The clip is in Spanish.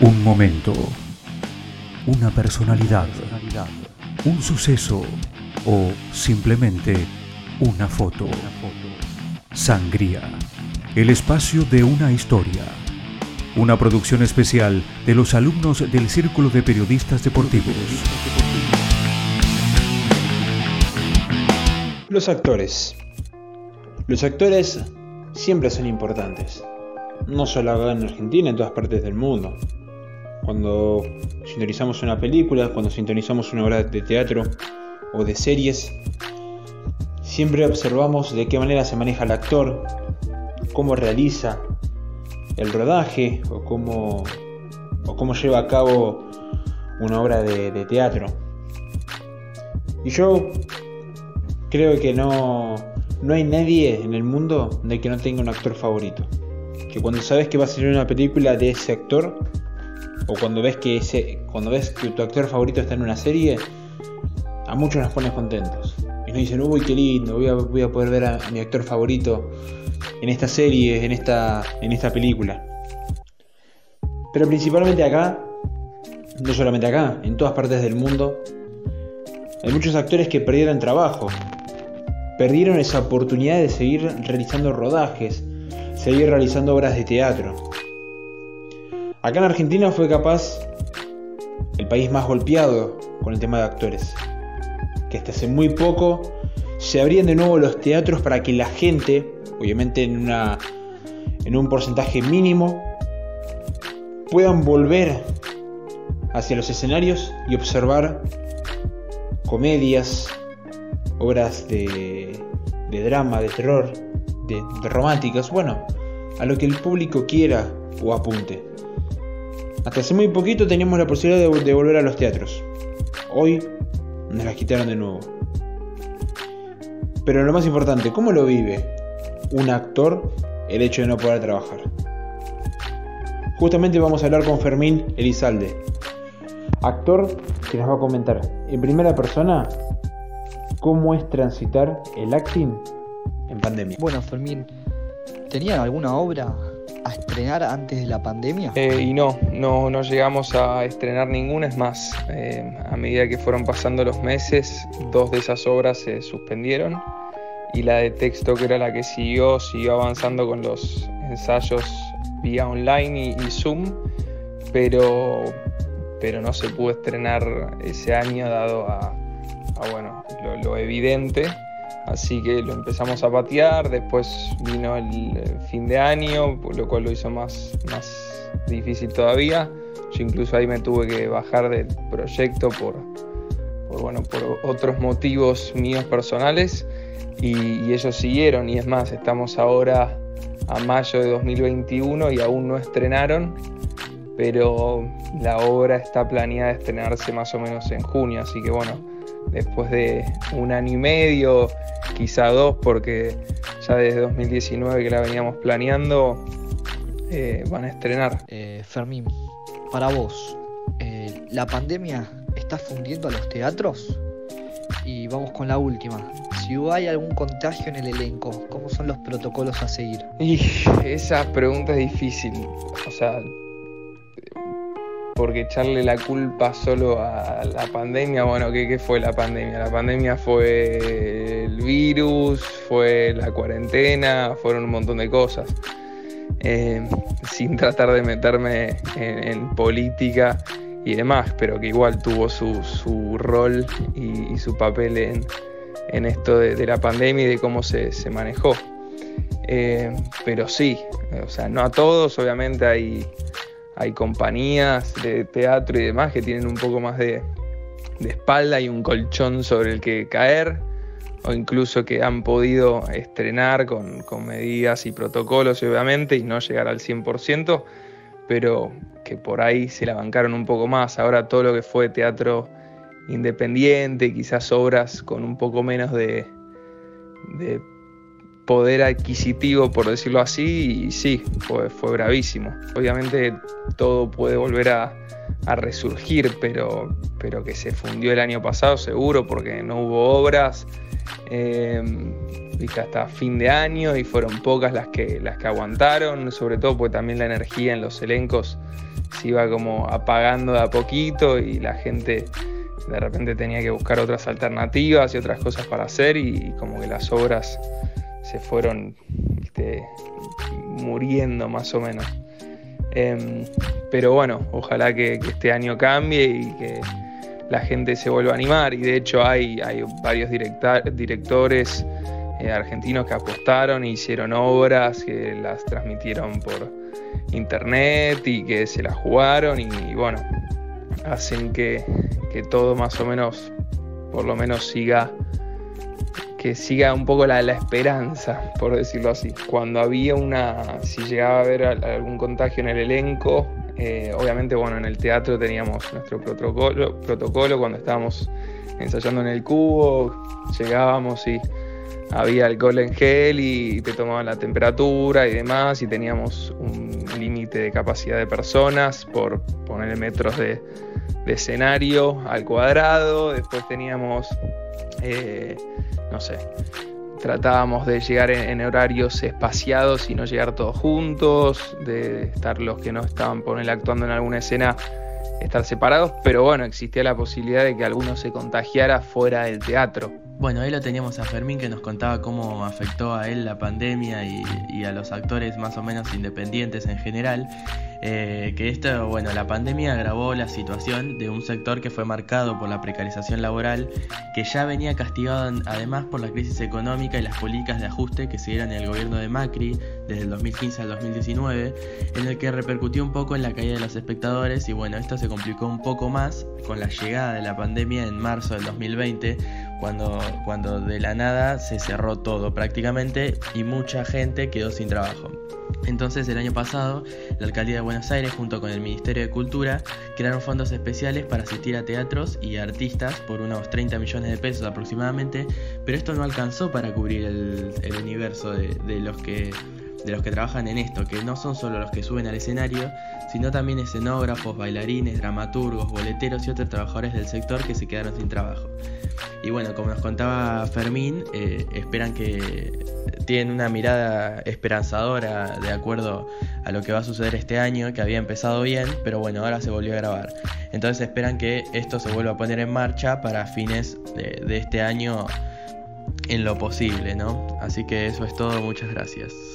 Un momento, una personalidad, un suceso o simplemente una foto. Sangría, el espacio de una historia. Una producción especial de los alumnos del Círculo de Periodistas Deportivos. Los actores. Los actores siempre son importantes. No solo en Argentina, en todas partes del mundo. Cuando sintonizamos una película, cuando sintonizamos una obra de teatro o de series, siempre observamos de qué manera se maneja el actor, cómo realiza el rodaje o cómo, o cómo lleva a cabo una obra de, teatro. Y yo creo que no, no hay nadie en el mundo de que no tenga un actor favorito. Que cuando sabes que va a salir una película de ese actor, o cuando ves que ese, cuando ves que tu actor favorito está en una serie, a muchos nos pones contentos. Y nos dicen, uy, qué lindo, voy a, voy a poder ver a, mi actor favorito en esta serie, en esta, en esta película. Pero principalmente acá, no solamente acá, en todas partes del mundo, hay muchos actores que perdieron trabajo, perdieron esa oportunidad de seguir realizando rodajes, seguir realizando obras de teatro. Acá en Argentina fue capaz el país más golpeado con el tema de actores, que hasta hace muy poco se abrían de nuevo los teatros para que la gente, obviamente en, una, en un porcentaje mínimo, puedan volver hacia los escenarios y observar comedias, obras de, drama, de terror, de, románticas, bueno, a lo que el público quiera o apunte. Hasta hace muy poquito teníamos la posibilidad de, volver a los teatros. Hoy nos las quitaron de nuevo. Pero lo más importante, ¿cómo lo vive un actor el hecho de no poder trabajar? Justamente vamos a hablar con Fermín Elizalde, actor que nos va a comentar en primera persona cómo es transitar el acting en pandemia. Bueno, Fermín, ¿tenían alguna obra a estrenar antes de la pandemia? Eh, y no, no, no llegamos a estrenar ninguna, es más, eh, a medida que fueron pasando los meses, dos de esas obras se suspendieron y la de texto, que era la que siguió, siguió avanzando con los ensayos vía online y, Zoom, pero, pero no se pudo estrenar ese año dado a, bueno, lo, evidente. Así que lo empezamos a patear, después vino el fin de año, lo cual lo hizo más, más difícil todavía. Yo incluso ahí me tuve que bajar del proyecto por, bueno, por otros motivos míos personales y, ellos siguieron y es más, estamos ahora a mayo de 2021 y aún no estrenaron, pero la obra está planeada estrenarse más o menos en junio, así que bueno, después de un año y medio, quizá dos, porque ya desde 2019 que la veníamos planeando, eh, van a estrenar. Eh, Fermín, para vos, eh, ¿la pandemia está fundiendo a los teatros? Y vamos con la última. Si hay algún contagio en el elenco, ¿cómo son los protocolos a seguir? Y esa pregunta es difícil. O sea, porque echarle la culpa solo a la pandemia, bueno, ¿qué, fue la pandemia? La pandemia fue el virus, fue la cuarentena, fueron un montón de cosas. Eh, sin tratar de meterme en, política y demás, pero que igual tuvo su, rol y, su papel en, esto de, la pandemia y de cómo se, manejó. Eh, pero sí, o sea, no a todos, obviamente hay hay compañías de teatro y demás que tienen un poco más de, espalda y un colchón sobre el que caer, o incluso que han podido estrenar con, medidas y protocolos, obviamente, y no llegar al 100%, pero que por ahí se la bancaron un poco más. Ahora todo lo que fue teatro independiente, quizás obras con un poco menos de, de poder adquisitivo, por decirlo así, y sí, fue, fue bravísimo. Obviamente todo puede volver a, resurgir, pero, pero que se fundió el año pasado seguro porque no hubo obras. Eh, hasta fin de año y fueron pocas las que, las que aguantaron, sobre todo porque también la energía en los elencos se iba como apagando de a poquito y la gente de repente tenía que buscar otras alternativas y otras cosas para hacer y, como que las obras se fueron muriendo más o menos. Em, pero bueno, ojalá que, este año cambie y que la gente se vuelva a animar. Y de hecho hay, hay varios directores eh, argentinos que apostaron e hicieron obras, que las transmitieron por internet y que se las jugaron y, bueno, hacen que, que, todo más o menos, por lo menos siga, siga un poco la, la, esperanza, por decirlo así. Cuando había una, si llegaba a haber algún contagio en el elenco, eh, obviamente, bueno, en el teatro teníamos nuestro protocolo, protocolo cuando estábamos ensayando en el cubo, llegábamos y había alcohol en gel y te tomaban la temperatura y demás y teníamos un límite de capacidad de personas por poner metros de, escenario al cuadrado, después teníamos, eh, no sé, tratábamos de llegar en, horarios espaciados y no llegar todos juntos, de estar los que no estaban por actuando en alguna escena, estar separados, pero bueno, existía la posibilidad de que alguno se contagiara fuera del teatro. Bueno, ahí lo teníamos a Fermín que nos contaba cómo afectó a él la pandemia y, a los actores más o menos independientes en general. Eh, que esto, bueno, la pandemia agravó la situación de un sector que fue marcado por la precarización laboral, que ya venía castigado además por la crisis económica y las políticas de ajuste que siguieron en el gobierno de Macri desde el 2015 al 2019, en el que repercutió un poco en la caída de los espectadores y bueno, esto se complicó un poco más con la llegada de la pandemia en marzo del 2020 cuando, cuando de la nada se cerró todo prácticamente y mucha gente quedó sin trabajo. Entonces el año pasado la Alcaldía de Buenos Aires junto con el Ministerio de Cultura crearon fondos especiales para asistir a teatros y artistas por unos 30 millones de pesos aproximadamente, pero esto no alcanzó para cubrir el, universo de, los que de los que trabajan en esto, que no son solo los que suben al escenario, sino también escenógrafos, bailarines, dramaturgos, boleteros y otros trabajadores del sector que se quedaron sin trabajo. Y bueno, como nos contaba Fermín, eh, esperan que tienen una mirada esperanzadora de acuerdo a lo que va a suceder este año, que había empezado bien, pero bueno, ahora se volvió a grabar. Entonces esperan que esto se vuelva a poner en marcha para fines de, de este año en lo posible, ¿no? Así que eso es todo, muchas gracias.